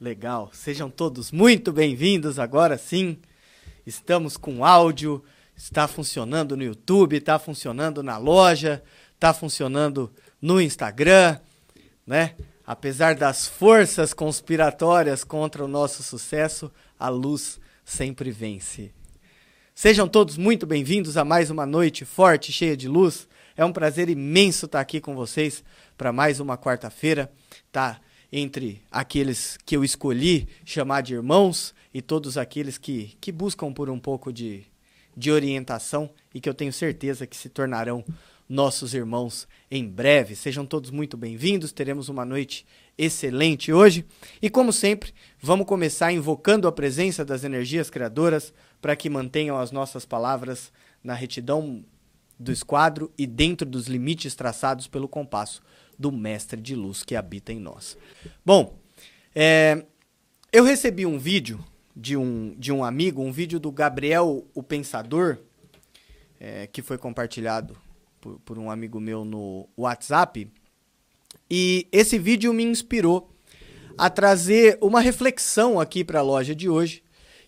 Legal. Sejam todos muito bem-vindos. Agora sim, estamos com áudio. Está funcionando no YouTube, está funcionando na loja, está funcionando no Instagram, né? Apesar das forças conspiratórias contra o nosso sucesso, a luz sempre vence. Sejam todos muito bem-vindos a mais uma noite forte, cheia de luz. É um prazer imenso estar aqui com vocês para mais uma quarta-feira. Tá entre aqueles que eu escolhi chamar de irmãos e todos aqueles que, que buscam por um pouco de, de orientação e que eu tenho certeza que se tornarão nossos irmãos em breve. Sejam todos muito bem-vindos. Teremos uma noite excelente hoje. E como sempre, vamos começar invocando a presença das energias criadoras para que mantenham as nossas palavras na retidão do esquadro e dentro dos limites traçados pelo compasso do mestre de luz que habita em nós. Bom, é, eu recebi um vídeo de um, de um amigo, um vídeo do Gabriel o Pensador, é, que foi compartilhado por, por um amigo meu no WhatsApp. E esse vídeo me inspirou a trazer uma reflexão aqui para a loja de hoje,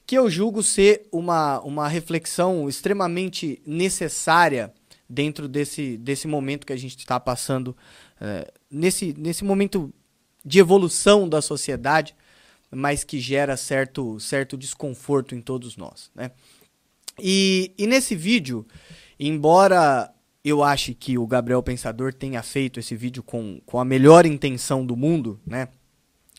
que eu julgo ser uma, uma reflexão extremamente necessária dentro desse, desse momento que a gente está passando, é, nesse, nesse momento de evolução da sociedade, mas que gera certo, certo desconforto em todos nós. Né? E, e nesse vídeo, embora eu acho que o Gabriel Pensador tenha feito esse vídeo com, com a melhor intenção do mundo, né?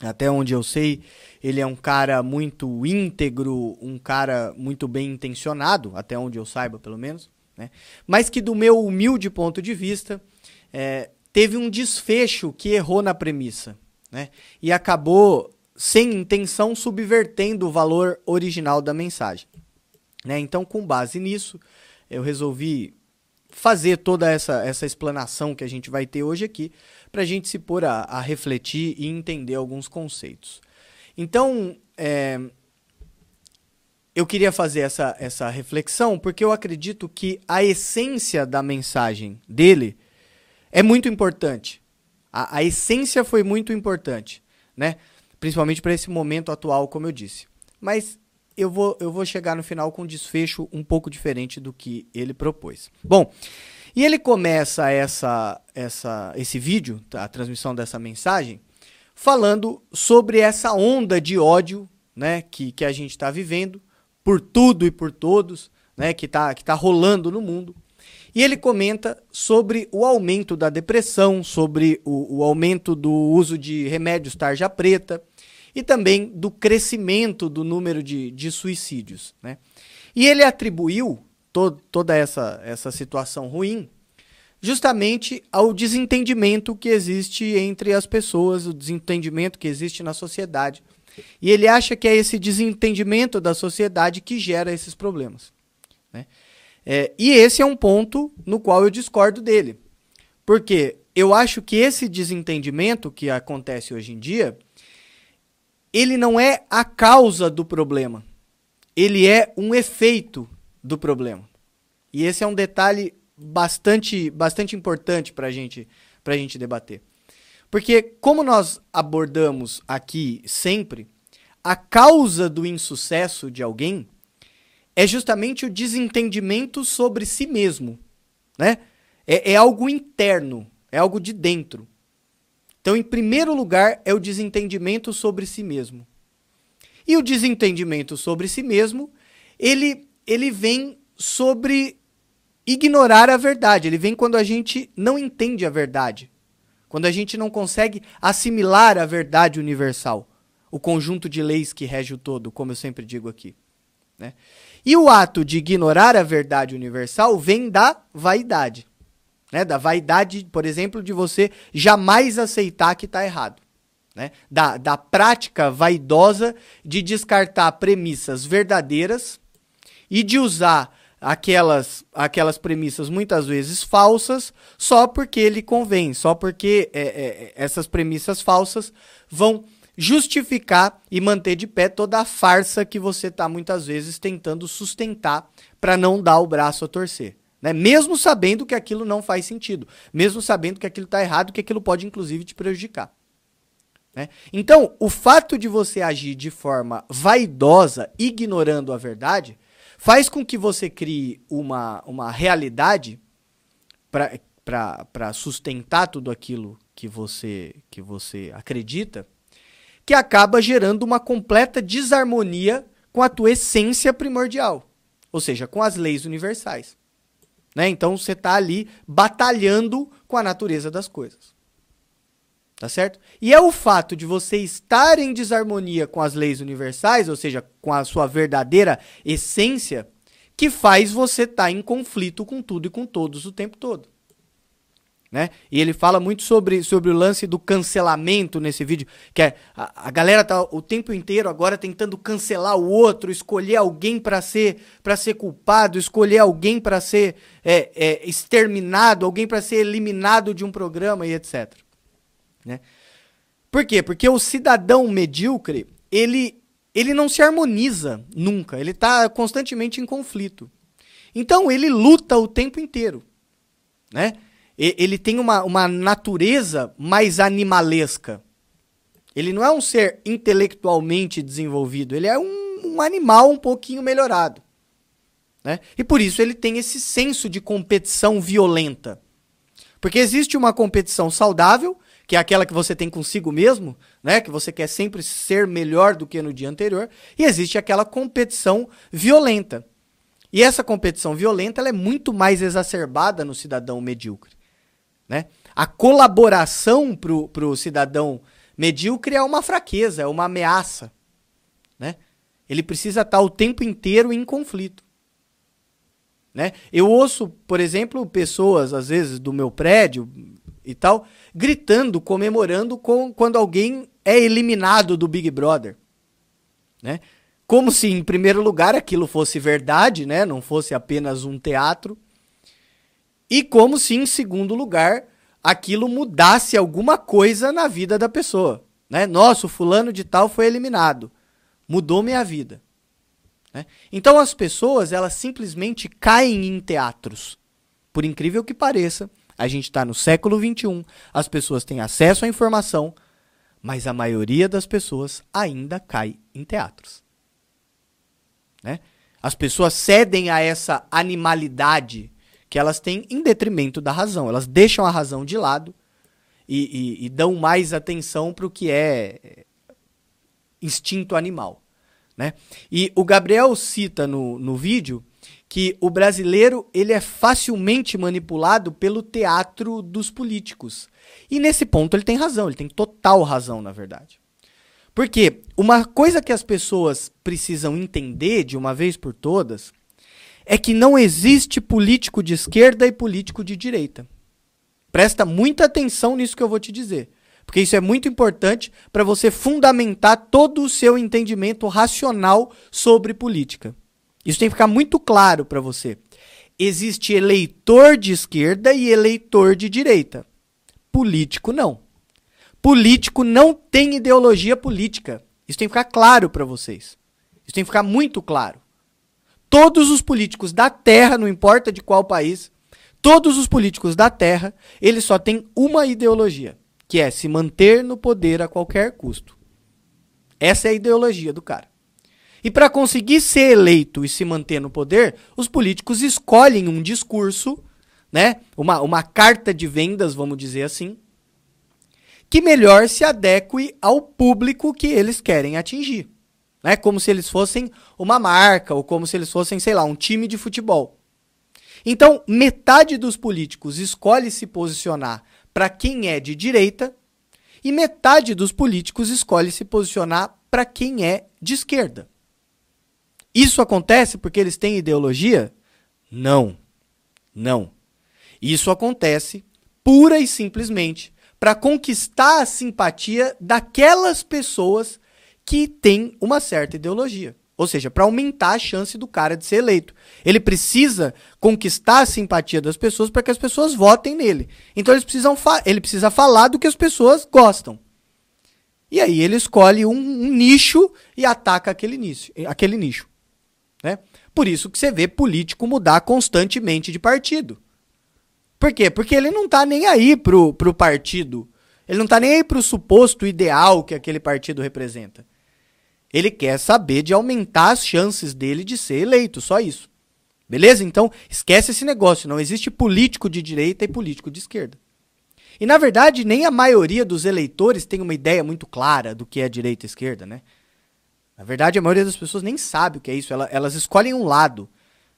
Até onde eu sei, ele é um cara muito íntegro, um cara muito bem intencionado, até onde eu saiba, pelo menos. Né? Mas que, do meu humilde ponto de vista, é, teve um desfecho que errou na premissa. Né? E acabou, sem intenção, subvertendo o valor original da mensagem. Né? Então, com base nisso, eu resolvi fazer toda essa, essa explanação que a gente vai ter hoje aqui, para a gente se pôr a, a, refletir e entender alguns conceitos. Então, é, eu queria fazer essa, essa reflexão porque eu acredito que a essência da mensagem dele é muito importante. A, a essência foi muito importante, né? principalmente para esse momento atual, como eu disse. Mas eu vou, eu vou chegar no final com um desfecho um pouco diferente do que ele propôs. Bom, e ele começa essa, essa, esse vídeo, tá, a transmissão dessa mensagem, falando sobre essa onda de ódio né, que, que a gente está vivendo por tudo e por todos, né, que está que tá rolando no mundo. E ele comenta sobre o aumento da depressão, sobre o, o aumento do uso de remédios tarja preta, e também do crescimento do número de, de suicídios. Né? E ele atribuiu to toda essa, essa situação ruim justamente ao desentendimento que existe entre as pessoas, o desentendimento que existe na sociedade. E ele acha que é esse desentendimento da sociedade que gera esses problemas. Né? É, e esse é um ponto no qual eu discordo dele. Porque eu acho que esse desentendimento que acontece hoje em dia ele não é a causa do problema. Ele é um efeito do problema. E esse é um detalhe bastante, bastante importante para gente, a gente debater. Porque, como nós abordamos aqui sempre, a causa do insucesso de alguém é justamente o desentendimento sobre si mesmo. Né? É, é algo interno, é algo de dentro. Então, em primeiro lugar, é o desentendimento sobre si mesmo. E o desentendimento sobre si mesmo, ele, ele vem sobre ignorar a verdade. Ele vem quando a gente não entende a verdade. Quando a gente não consegue assimilar a verdade universal. O conjunto de leis que rege o todo, como eu sempre digo aqui. Né? E o ato de ignorar a verdade universal vem da vaidade. Né? Da vaidade, por exemplo, de você jamais aceitar que está errado. Né? Da, da prática vaidosa de descartar premissas verdadeiras e de usar aquelas, aquelas premissas muitas vezes falsas só porque ele convém, só porque é, é, essas premissas falsas vão justificar e manter de pé toda a farsa que você está muitas vezes tentando sustentar para não dar o braço a torcer. Né? Mesmo sabendo que aquilo não faz sentido. Mesmo sabendo que aquilo está errado, que aquilo pode inclusive te prejudicar. Né? Então, o fato de você agir de forma vaidosa, ignorando a verdade, faz com que você crie uma, uma realidade para sustentar tudo aquilo que você, que você acredita, que acaba gerando uma completa desarmonia com a tua essência primordial, ou seja, com as leis universais. Né? Então você está ali batalhando com a natureza das coisas. Tá certo? E é o fato de você estar em desarmonia com as leis universais, ou seja, com a sua verdadeira essência, que faz você estar tá em conflito com tudo e com todos o tempo todo. Né? E ele fala muito sobre, sobre o lance do cancelamento nesse vídeo, que é a, a galera tá o tempo inteiro agora tentando cancelar o outro, escolher alguém para ser para ser culpado, escolher alguém para ser é, é, exterminado, alguém para ser eliminado de um programa e etc. Né? Por quê? Porque o cidadão medíocre ele ele não se harmoniza nunca, ele está constantemente em conflito. Então ele luta o tempo inteiro, né? Ele tem uma, uma natureza mais animalesca. Ele não é um ser intelectualmente desenvolvido, ele é um, um animal um pouquinho melhorado. Né? E por isso ele tem esse senso de competição violenta. Porque existe uma competição saudável, que é aquela que você tem consigo mesmo, né? que você quer sempre ser melhor do que no dia anterior, e existe aquela competição violenta. E essa competição violenta é muito mais exacerbada no cidadão medíocre. Né? A colaboração para o cidadão medíocre é uma fraqueza, é uma ameaça. Né? Ele precisa estar o tempo inteiro em conflito. Né? Eu ouço, por exemplo, pessoas, às vezes, do meu prédio e tal, gritando, comemorando com, quando alguém é eliminado do Big Brother. Né? Como se, em primeiro lugar, aquilo fosse verdade, né? não fosse apenas um teatro. E como se, em segundo lugar, aquilo mudasse alguma coisa na vida da pessoa. Né? Nossa, o fulano de tal foi eliminado. Mudou minha vida. Né? Então as pessoas, elas simplesmente caem em teatros. Por incrível que pareça, a gente está no século XXI, as pessoas têm acesso à informação, mas a maioria das pessoas ainda cai em teatros. Né? As pessoas cedem a essa animalidade que elas têm em detrimento da razão. Elas deixam a razão de lado e, e, e dão mais atenção para o que é, é instinto animal. Né? E o Gabriel cita no, no vídeo que o brasileiro ele é facilmente manipulado pelo teatro dos políticos. E nesse ponto ele tem razão, ele tem total razão, na verdade. Porque uma coisa que as pessoas precisam entender de uma vez por todas é que não existe político de esquerda e político de direita. Presta muita atenção nisso que eu vou te dizer, porque isso é muito importante para você fundamentar todo o seu entendimento racional sobre política. Isso tem que ficar muito claro para você. Existe eleitor de esquerda e eleitor de direita. Político não. Político não tem ideologia política. Isso tem que ficar claro para vocês. Isso tem que ficar muito claro. Todos os políticos da Terra, não importa de qual país, todos os políticos da Terra, eles só têm uma ideologia, que é se manter no poder a qualquer custo. Essa é a ideologia do cara. E para conseguir ser eleito e se manter no poder, os políticos escolhem um discurso, né? Uma, uma carta de vendas, vamos dizer assim, que melhor se adeque ao público que eles querem atingir né? Como se eles fossem uma marca ou como se eles fossem, sei lá, um time de futebol. Então, metade dos políticos escolhe se posicionar para quem é de direita e metade dos políticos escolhe se posicionar para quem é de esquerda. Isso acontece porque eles têm ideologia? Não. Não. Isso acontece pura e simplesmente para conquistar a simpatia daquelas pessoas que tem uma certa ideologia. Ou seja, para aumentar a chance do cara de ser eleito. Ele precisa conquistar a simpatia das pessoas para que as pessoas votem nele. Então eles precisam ele precisa falar do que as pessoas gostam. E aí ele escolhe um, um nicho e ataca aquele nicho. Aquele nicho né? Por isso que você vê político mudar constantemente de partido. Por quê? Porque ele não está nem aí pro, pro partido Ele não está nem aí para o suposto ideal que aquele partido representa. Ele quer saber de aumentar as chances dele de ser eleito, só isso. Beleza? Então, esquece esse negócio. Não existe político de direita e político de esquerda. E, na verdade, nem a maioria dos eleitores tem uma ideia muito clara do que é direita e esquerda, né? Na verdade, a maioria das pessoas nem sabe o que é isso. Elas, escolhem um lado,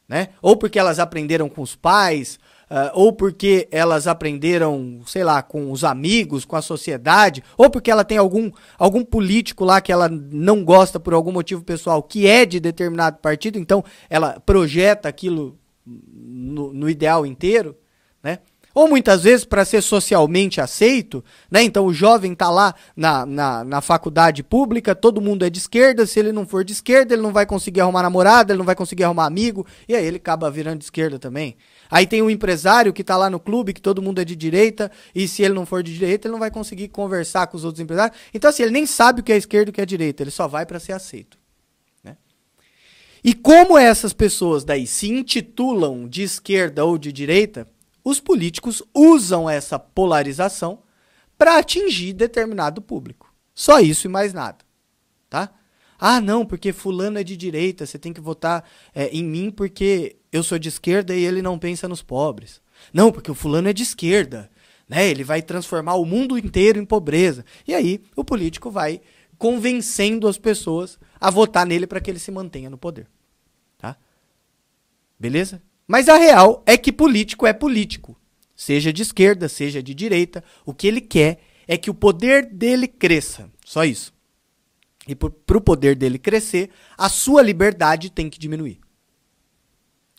né? Ou porque elas aprenderam com os pais, Uh, ou porque elas aprenderam, sei lá, com os amigos, com a sociedade, ou porque ela tem algum, algum político lá que ela não gosta por algum motivo pessoal que é de determinado partido, então ela projeta aquilo no, no ideal inteiro, né? Ou muitas vezes para ser socialmente aceito, né? Então o jovem está lá na, na, na, faculdade pública, todo mundo é de esquerda, se ele não for de esquerda, ele não vai conseguir arrumar namorada, ele não vai conseguir arrumar amigo, e aí ele acaba virando de esquerda também. Aí tem um empresário que está lá no clube, que todo mundo é de direita, e se ele não for de direita, ele não vai conseguir conversar com os outros empresários. Então, assim, ele nem sabe o que é esquerda e o que é direita, ele só vai para ser aceito. Né? E como essas pessoas daí se intitulam de esquerda ou de direita, os políticos usam essa polarização para atingir determinado público. Só isso e mais nada. Tá? Ah, não, porque fulano é de direita, você tem que votar é, em mim porque eu sou de esquerda e ele não pensa nos pobres. Não, porque o fulano é de esquerda, né? Ele vai transformar o mundo inteiro em pobreza. E aí o político vai convencendo as pessoas a votar nele para que ele se mantenha no poder. Tá? Beleza? Mas a real é que político é político. Seja de esquerda, seja de direita, o que ele quer é que o poder dele cresça. Só isso. E para o poder dele crescer, a sua liberdade tem que diminuir.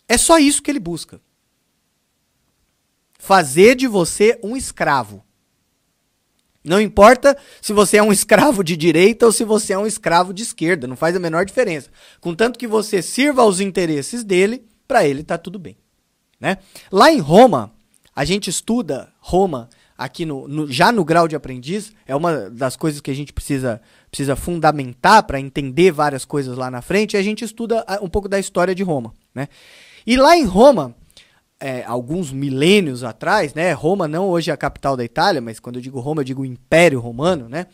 É só isso que ele busca. Fazer de você um escravo. Não importa se você é um escravo de direita ou se você é um escravo de esquerda, não faz a menor diferença. Contanto que você sirva aos interesses dele, para ele está tudo bem. Né? Lá em Roma, a gente estuda Roma aqui no, no, já no grau de aprendiz, é uma das coisas que a gente precisa, precisa fundamentar para entender várias coisas lá na frente, a gente estuda ah, um pouco da história de Roma. Né? E lá em Roma, é, alguns milênios atrás, né? Roma não hoje é a capital da Itália, mas quando eu digo Roma, eu digo Império Romano, né?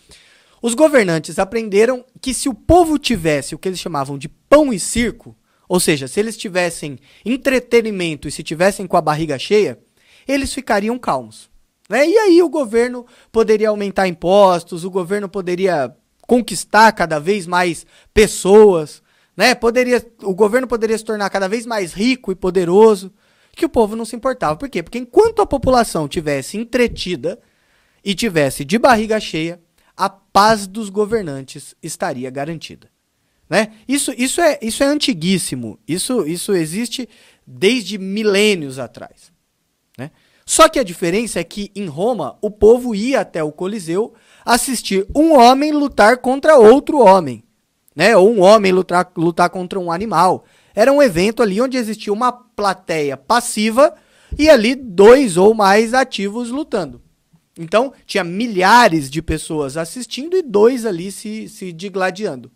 Os governantes aprenderam que se o povo tivesse o que eles chamavam de pão e circo, ou seja, se eles tivessem entretenimento e se tivessem com a barriga cheia, eles ficariam calmos. Né? E aí o governo poderia aumentar impostos, o governo poderia conquistar cada vez mais pessoas, né? Poderia, o governo poderia se tornar cada vez mais rico e poderoso, que o povo não se importava. Por quê? Porque enquanto a população tivesse entretida e tivesse de barriga cheia, a paz dos governantes estaria garantida. Né? Isso, isso, é, isso é antiguíssimo. Isso, isso existe desde milênios atrás. Né? Só que a diferença é que em Roma o povo ia até o Coliseu assistir um homem lutar contra outro homem, né? Ou um homem lutar, lutar contra um animal. Era um evento ali onde existia uma plateia passiva e ali dois ou mais ativos lutando. Então, tinha milhares de pessoas assistindo e dois ali se, se digladiando.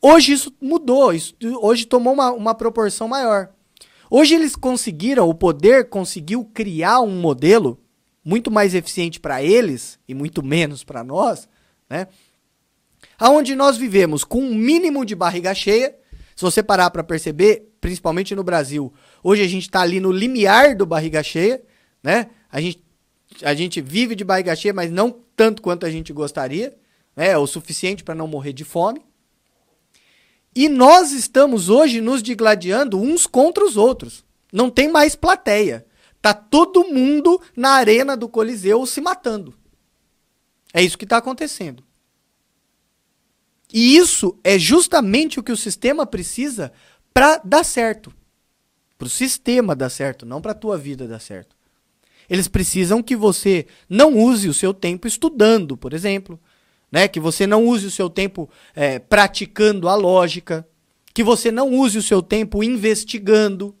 Hoje isso mudou, isso, hoje tomou uma, uma proporção maior. Hoje eles conseguiram, o poder conseguiu criar um modelo muito mais eficiente para eles e muito menos para nós, né? Aonde nós vivemos com um mínimo de barriga cheia. Se você parar para perceber, principalmente no Brasil, hoje a gente está ali no limiar do barriga cheia, né? A gente, a gente vive de barriga cheia, mas não tanto quanto a gente gostaria, né? O suficiente para não morrer de fome. E nós estamos hoje nos digladiando uns contra os outros. Não tem mais plateia. Tá todo mundo na arena do Coliseu se matando. É isso que está acontecendo. E isso é justamente o que o sistema precisa para dar certo. Para o sistema dar certo, não para a tua vida dar certo. Eles precisam que você não use o seu tempo estudando, por exemplo, né? Que você não use o seu tempo é, praticando a lógica, que você não use o seu tempo investigando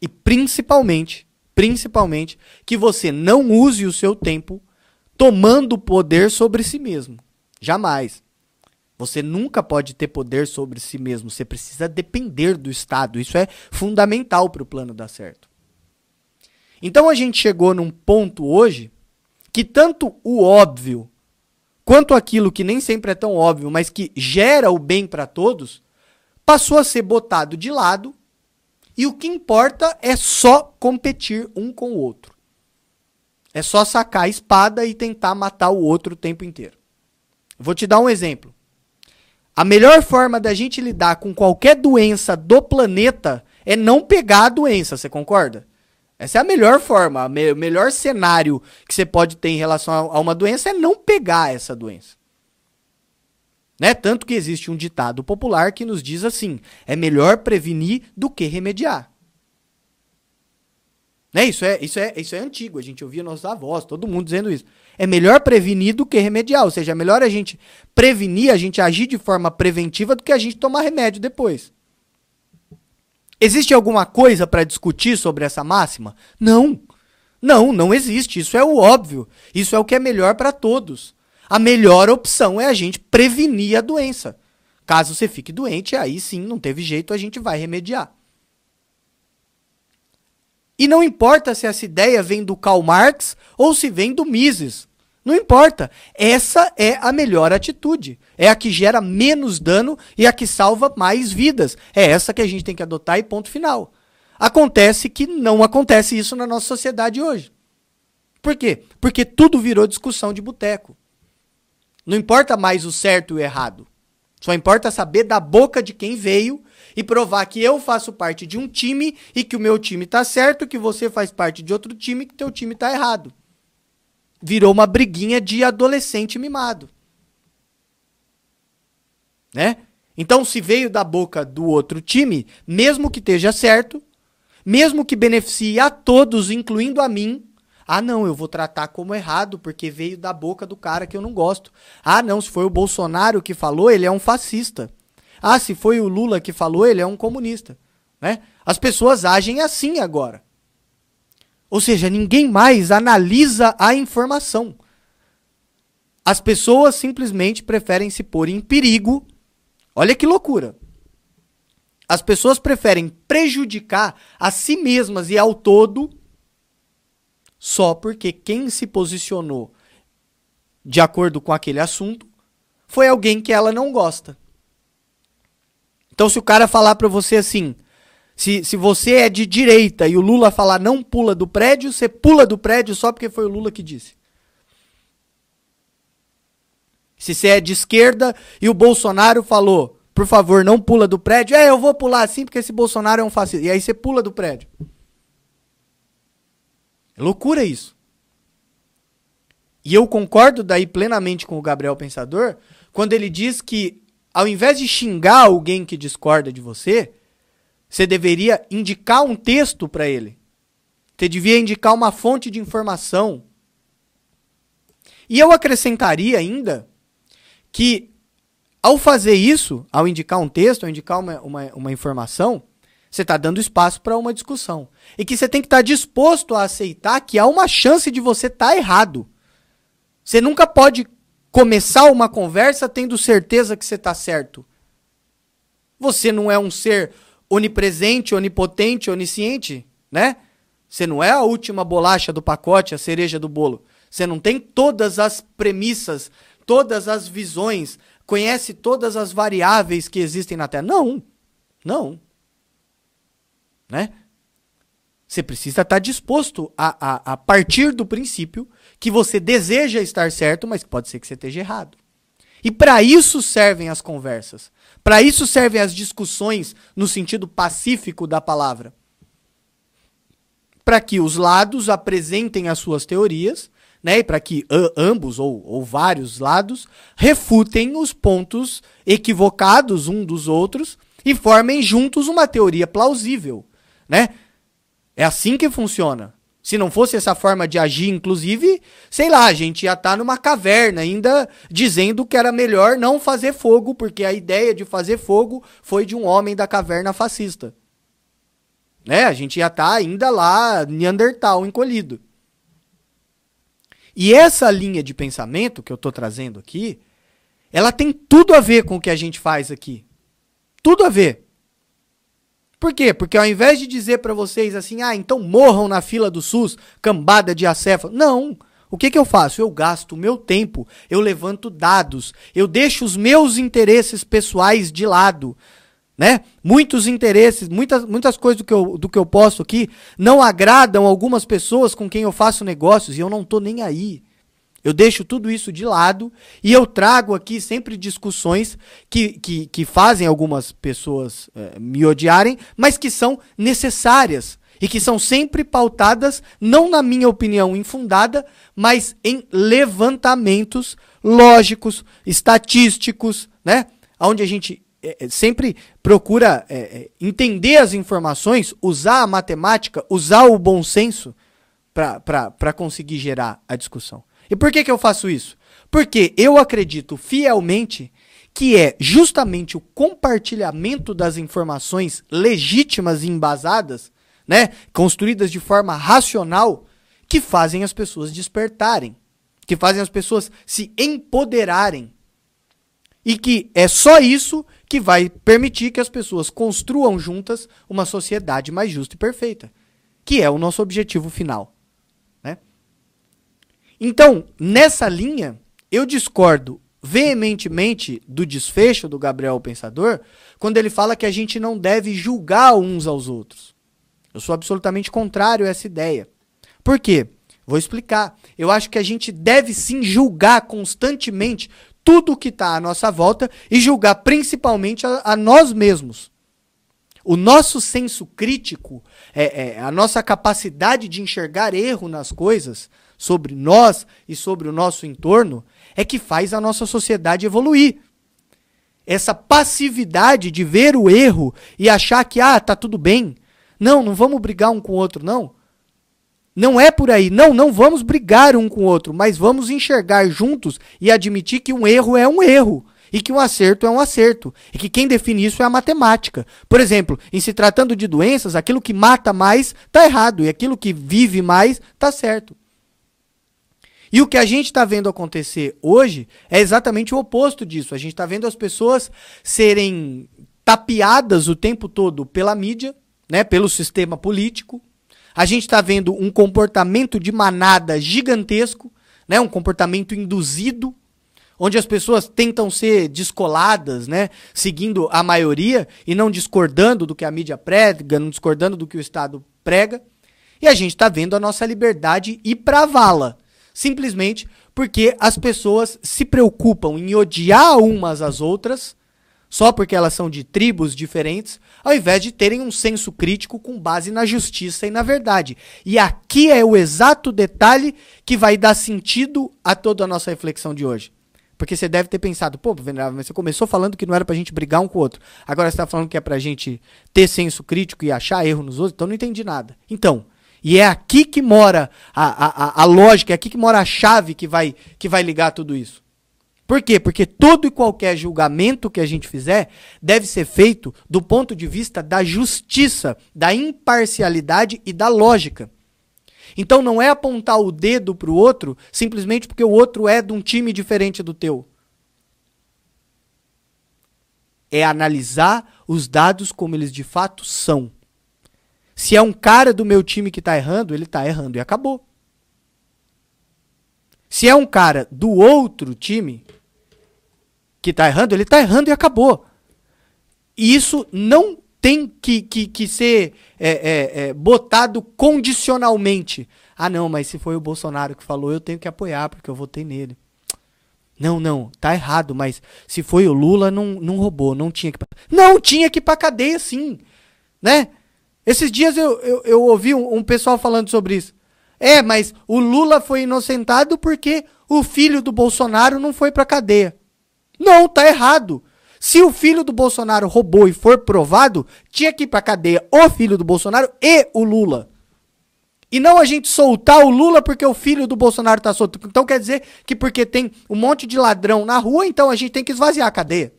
e principalmente, principalmente, que você não use o seu tempo tomando poder sobre si mesmo. Jamais. Você nunca pode ter poder sobre si mesmo. Você precisa depender do Estado. Isso é fundamental para o plano dar certo. Então a gente chegou num ponto hoje que tanto o óbvio quanto aquilo que nem sempre é tão óbvio, mas que gera o bem para todos, passou a ser botado de lado e o que importa é só competir um com o outro. É só sacar a espada e tentar matar o outro o tempo inteiro. Vou te dar um exemplo. A melhor forma da gente lidar com qualquer doença do planeta é não pegar a doença, você concorda? Essa é a melhor forma, o me melhor cenário que você pode ter em relação a, a uma doença é não pegar essa doença. Né? Tanto que existe um ditado popular que nos diz assim: é melhor prevenir do que remediar. Né? Isso, é, isso, é, isso é antigo, a gente ouvia nossos avós, todo mundo dizendo isso. É melhor prevenir do que remediar, ou seja, é melhor a gente prevenir, a gente agir de forma preventiva do que a gente tomar remédio depois. Existe alguma coisa para discutir sobre essa máxima? Não. Não, não existe. Isso é o óbvio. Isso é o que é melhor para todos. A melhor opção é a gente prevenir a doença. Caso você fique doente, aí sim, não teve jeito, a gente vai remediar. E não importa se essa ideia vem do Karl Marx ou se vem do Mises. Não importa. Essa é a melhor atitude. É a que gera menos dano e a que salva mais vidas. É essa que a gente tem que adotar e ponto final. Acontece que não acontece isso na nossa sociedade hoje. Por quê? Porque tudo virou discussão de boteco. Não importa mais o certo e o errado. Só importa saber da boca de quem veio e provar que eu faço parte de um time e que o meu time está certo, que você faz parte de outro time e que teu time está errado virou uma briguinha de adolescente mimado. Né? Então, se veio da boca do outro time, mesmo que esteja certo, mesmo que beneficie a todos, incluindo a mim, ah, não, eu vou tratar como errado porque veio da boca do cara que eu não gosto. Ah, não, se foi o Bolsonaro que falou, ele é um fascista. Ah, se foi o Lula que falou, ele é um comunista. Né? As pessoas agem assim agora. Ou seja, ninguém mais analisa a informação. As pessoas simplesmente preferem se pôr em perigo. Olha que loucura. As pessoas preferem prejudicar a si mesmas e ao todo só porque quem se posicionou de acordo com aquele assunto foi alguém que ela não gosta. Então, se o cara falar para você assim, se, se você é de direita e o Lula falar não pula do prédio, você pula do prédio só porque foi o Lula que disse. Se você é de esquerda e o Bolsonaro falou, por favor, não pula do prédio, é, eu vou pular assim porque esse Bolsonaro é um fascista. E aí você pula do prédio. É loucura isso. E eu concordo daí plenamente com o Gabriel Pensador quando ele diz que ao invés de xingar alguém que discorda de você, você deveria indicar um texto para ele. Você devia indicar uma fonte de informação. E eu acrescentaria ainda que, ao fazer isso, ao indicar um texto, ao indicar uma, uma, uma informação, você está dando espaço para uma discussão. E que você tem que estar tá disposto a aceitar que há uma chance de você estar tá errado. Você nunca pode começar uma conversa tendo certeza que você está certo. Você não é um ser onipresente, onipotente, onisciente, né? Você não é a última bolacha do pacote, a cereja do bolo. Você não tem todas as premissas, todas as visões, conhece todas as variáveis que existem na Terra. Não. Não. Né? Você precisa estar disposto a, a, a partir do princípio que você deseja estar certo, mas pode ser que você esteja errado. E para isso servem as conversas. Para isso servem as discussões no sentido pacífico da palavra. Para que os lados apresentem as suas teorias, né, e para que ambos ou, ou vários lados refutem os pontos equivocados um dos outros e formem juntos uma teoria plausível, né? É assim que funciona. Se não fosse essa forma de agir, inclusive, sei lá, a gente ia estar tá numa caverna ainda dizendo que era melhor não fazer fogo, porque a ideia de fazer fogo foi de um homem da caverna fascista. Né? A gente ia estar tá ainda lá, Neandertal, encolhido. E essa linha de pensamento que eu estou trazendo aqui, ela tem tudo a ver com o que a gente faz aqui. Tudo a ver. Por quê? Porque ao invés de dizer para vocês assim, ah, então morram na fila do SUS, cambada de acéfalo. Não. O que, que eu faço? Eu gasto o meu tempo, eu levanto dados, eu deixo os meus interesses pessoais de lado. Né? Muitos interesses, muitas, muitas coisas do que, eu, do que eu posto aqui não agradam algumas pessoas com quem eu faço negócios e eu não estou nem aí. Eu deixo tudo isso de lado e eu trago aqui sempre discussões que, que, que fazem algumas pessoas é, me odiarem, mas que são necessárias e que são sempre pautadas, não na minha opinião infundada, mas em levantamentos lógicos, estatísticos, né? Onde a gente é, sempre procura é, entender as informações, usar a matemática, usar o bom senso para conseguir gerar a discussão. E por que, que eu faço isso? Porque eu acredito fielmente que é justamente o compartilhamento das informações legítimas e embasadas, né, construídas de forma racional, que fazem as pessoas despertarem, que fazem as pessoas se empoderarem. E que é só isso que vai permitir que as pessoas construam juntas uma sociedade mais justa e perfeita, que é o nosso objetivo final. Então, nessa linha, eu discordo veementemente do desfecho do Gabriel Pensador, quando ele fala que a gente não deve julgar uns aos outros. Eu sou absolutamente contrário a essa ideia. Por quê? Vou explicar. Eu acho que a gente deve sim julgar constantemente tudo que está à nossa volta e julgar principalmente a, a nós mesmos. O nosso senso crítico, é, é, a nossa capacidade de enxergar erro nas coisas, sobre nós e sobre o nosso entorno é que faz a nossa sociedade evoluir. Essa passividade de ver o erro e achar que, ah, tá tudo bem. Não, não vamos brigar um com o outro, não. Não é por aí. Não, não vamos brigar um com o outro, mas vamos enxergar juntos e admitir que um erro é um erro e que um acerto é um acerto, e que quem define isso é a matemática. Por exemplo, em se tratando de doenças, aquilo que mata mais está errado e aquilo que vive mais está certo. E o que a gente está vendo acontecer hoje é exatamente o oposto disso. A gente está vendo as pessoas serem tapeadas o tempo todo pela mídia, né, pelo sistema político. A gente está vendo um comportamento de manada gigantesco, né, um comportamento induzido, onde as pessoas tentam ser descoladas, né, seguindo a maioria e não discordando do que a mídia prega, não discordando do que o Estado prega. E a gente está vendo a nossa liberdade ir para a vala simplesmente porque as pessoas se preocupam em odiar umas às outras, só porque elas são de tribos diferentes, ao invés de terem um senso crítico com base na justiça e na verdade. E aqui é o exato detalhe que vai dar sentido a toda a nossa reflexão de hoje. Porque você deve ter pensado, pô, Venerável, mas você começou falando que não era pra gente brigar um com o outro. Agora você tá falando que é pra gente ter senso crítico e achar erro nos outros, então não entendi nada. Então, e é aqui que mora a, a, a lógica, é aqui que mora a chave que vai, que vai ligar tudo isso. Por quê? Porque todo e qualquer julgamento que a gente fizer deve ser feito do ponto de vista da justiça, da imparcialidade e da lógica. Então não é apontar o dedo para o outro simplesmente porque o outro é de um time diferente do teu. É analisar os dados como eles de fato são. Se é um cara do meu time que tá errando, ele tá errando e acabou. Se é um cara do outro time que tá errando, ele tá errando e acabou. E isso não tem que, que, que ser é, é, é, botado condicionalmente. Ah, não, mas se foi o Bolsonaro que falou, eu tenho que apoiar, porque eu votei nele. Não, não, tá errado, mas se foi o Lula, não, não roubou, não tinha que. Não, tinha que ir pra cadeia sim. Né? Esses dias eu, eu, eu ouvi um, um pessoal falando sobre isso. É, mas o Lula foi inocentado porque o filho do Bolsonaro não foi pra cadeia. Não, tá errado. Se o filho do Bolsonaro roubou e for provado, tinha que ir pra cadeia o filho do Bolsonaro e o Lula. E não a gente soltar o Lula porque o filho do Bolsonaro tá solto. Então quer dizer que porque tem um monte de ladrão na rua, então a gente tem que esvaziar a cadeia.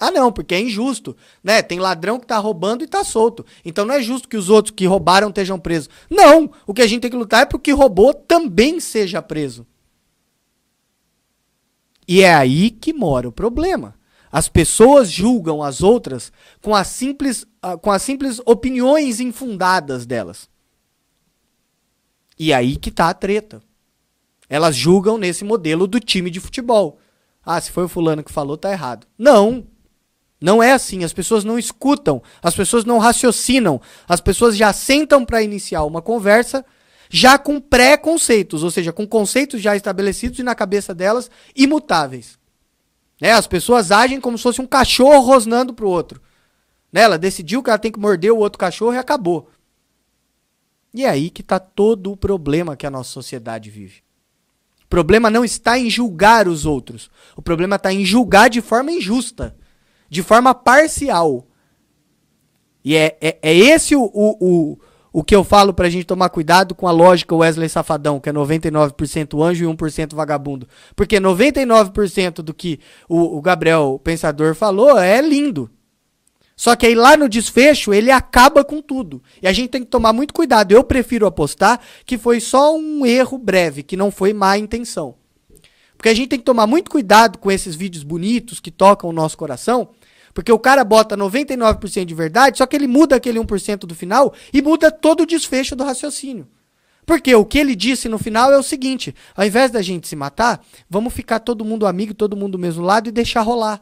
Ah, não, porque é injusto, né? Tem ladrão que tá roubando e tá solto. Então não é justo que os outros que roubaram estejam presos. Não, o que a gente tem que lutar é para que roubou também seja preso. E é aí que mora o problema. As pessoas julgam as outras com as simples, ah, com as simples opiniões infundadas delas. E aí que tá a treta. Elas julgam nesse modelo do time de futebol. Ah, se foi o fulano que falou, tá errado. Não. Não é assim. As pessoas não escutam, as pessoas não raciocinam, as pessoas já sentam para iniciar uma conversa já com pré-conceitos, ou seja, com conceitos já estabelecidos e na cabeça delas imutáveis. Né? As pessoas agem como se fosse um cachorro rosnando pro outro. Né? Ela decidiu que ela tem que morder o outro cachorro e acabou. E é aí que está todo o problema que a nossa sociedade vive. O problema não está em julgar os outros. O problema está em julgar de forma injusta, de forma parcial. E é, é, é esse o, o, o, o que eu falo pra gente tomar cuidado com a lógica Wesley Safadão, que é 99% anjo e 1% vagabundo. Porque 99% do que o, o Gabriel Pensador falou é lindo. Só que aí lá no desfecho ele acaba com tudo. E a gente tem que tomar muito cuidado. Eu prefiro apostar que foi só um erro breve, que não foi má intenção. Porque a gente tem que tomar muito cuidado com esses vídeos bonitos que tocam o nosso coração. Porque o cara bota 99% de verdade, só que ele muda aquele 1% do final e muda todo o desfecho do raciocínio. Porque o que ele disse no final é o seguinte: ao invés da gente se matar, vamos ficar todo mundo amigo, todo mundo do mesmo lado e deixar rolar.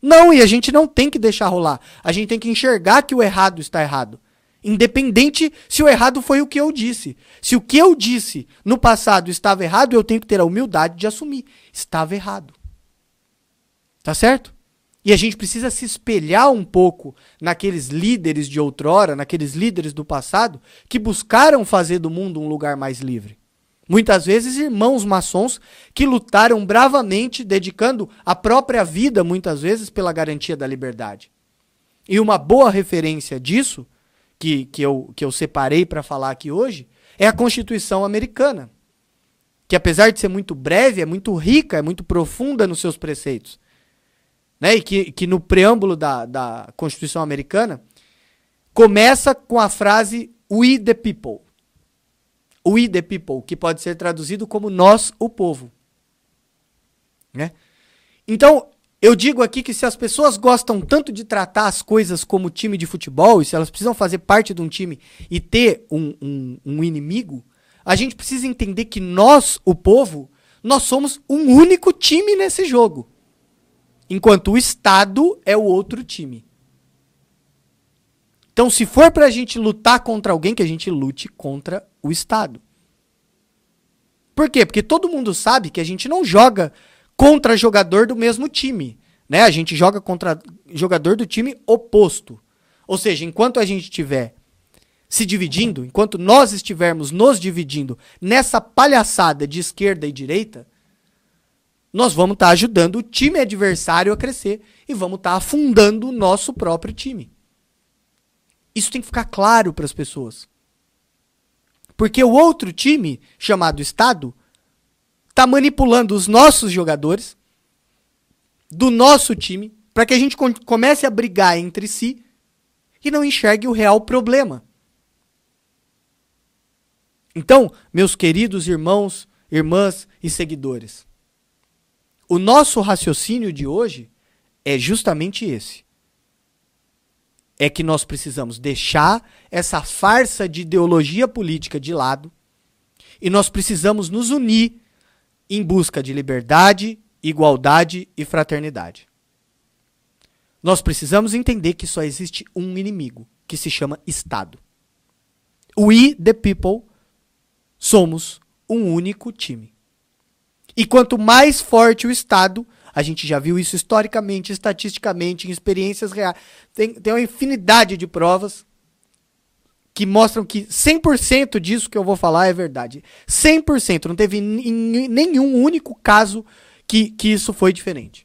Não, e a gente não tem que deixar rolar. A gente tem que enxergar que o errado está errado. Independente se o errado foi o que eu disse. Se o que eu disse no passado estava errado, eu tenho que ter a humildade de assumir. Estava errado. Tá certo? E a gente precisa se espelhar um pouco naqueles líderes de outrora, naqueles líderes do passado, que buscaram fazer do mundo um lugar mais livre. Muitas vezes irmãos maçons que lutaram bravamente, dedicando a própria vida, muitas vezes, pela garantia da liberdade. E uma boa referência disso, que, que, eu, que eu separei para falar aqui hoje, é a Constituição Americana. Que apesar de ser muito breve, é muito rica, é muito profunda nos seus preceitos. Né? E que, que no preâmbulo da, da Constituição Americana começa com a frase We the People. We the people, que pode ser traduzido como nós, o povo. Né? Então, eu digo aqui que se as pessoas gostam tanto de tratar as coisas como time de futebol, e se elas precisam fazer parte de um time e ter um, um, um inimigo, a gente precisa entender que nós, o povo, nós somos um único time nesse jogo. Enquanto o Estado é o outro time. Então, se for pra gente lutar contra alguém, que a gente lute contra o Estado. Por quê? Porque todo mundo sabe que a gente não joga contra jogador do mesmo time. Né? A gente joga contra jogador do time oposto. Ou seja, enquanto a gente estiver se dividindo, enquanto nós estivermos nos dividindo nessa palhaçada de esquerda e direita, nós vamos estar tá ajudando o time adversário a crescer e vamos estar tá afundando o nosso próprio time. Isso tem que ficar claro para as pessoas. Porque o outro time, chamado Estado, está manipulando os nossos jogadores do nosso time para que a gente comece a brigar entre si e não enxergue o real problema. Então, meus queridos irmãos, irmãs e seguidores, o nosso raciocínio de hoje é justamente esse é que nós precisamos deixar essa farsa de ideologia política de lado e nós precisamos nos unir em busca de liberdade, igualdade e fraternidade. Nós precisamos entender que só existe um inimigo, que se chama Estado. We, the people, somos um único time. E quanto mais forte o Estado, a gente já viu isso historicamente, estatisticamente, em experiências reais. Tem, tem uma infinidade de provas que mostram que 100% disso que eu vou falar é verdade. 100%. Não teve nenhum único caso que, que isso foi diferente.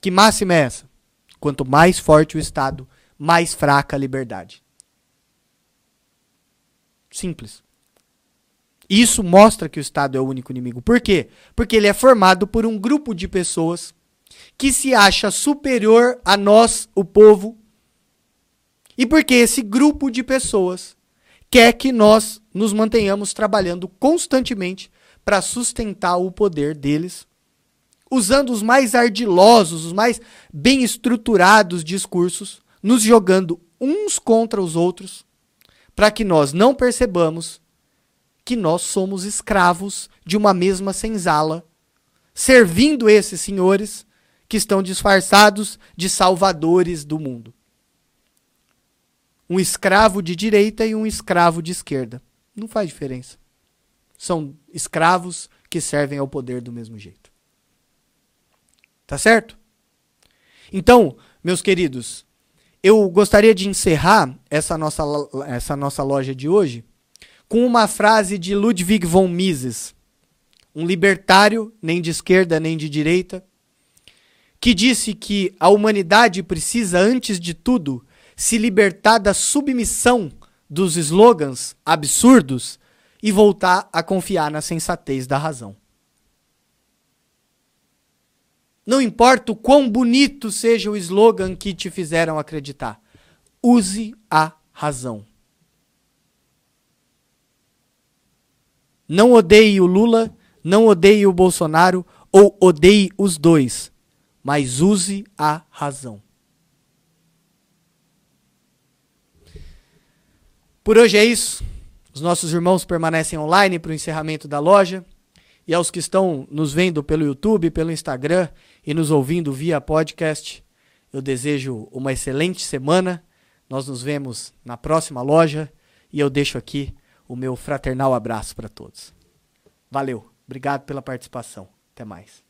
Que máxima é essa? Quanto mais forte o Estado, mais fraca a liberdade. Simples. Isso mostra que o Estado é o único inimigo. Por quê? Porque ele é formado por um grupo de pessoas que se acha superior a nós, o povo, e porque esse grupo de pessoas quer que nós nos mantenhamos trabalhando constantemente para sustentar o poder deles, usando os mais ardilosos, os mais bem estruturados discursos, nos jogando uns contra os outros, para que nós não percebamos que nós somos escravos de uma mesma senzala, servindo esses senhores que estão disfarçados de salvadores do mundo. Um escravo de direita e um escravo de esquerda. Não faz diferença. São escravos que servem ao poder do mesmo jeito. Tá certo? Então, meus queridos, eu gostaria de encerrar essa nossa, essa nossa loja de hoje com uma frase de Ludwig von Mises, um libertário, nem de esquerda nem de direita, que disse que a humanidade precisa, antes de tudo, se libertar da submissão dos slogans absurdos e voltar a confiar na sensatez da razão. Não importa o quão bonito seja o slogan que te fizeram acreditar, use a razão. Não odeie o Lula, não odeie o Bolsonaro ou odeie os dois, mas use a razão. Por hoje é isso. Os nossos irmãos permanecem online para o encerramento da loja. E aos que estão nos vendo pelo YouTube, pelo Instagram e nos ouvindo via podcast, eu desejo uma excelente semana. Nós nos vemos na próxima loja e eu deixo aqui o meu fraternal abraço para todos. Valeu, obrigado pela participação. Até mais.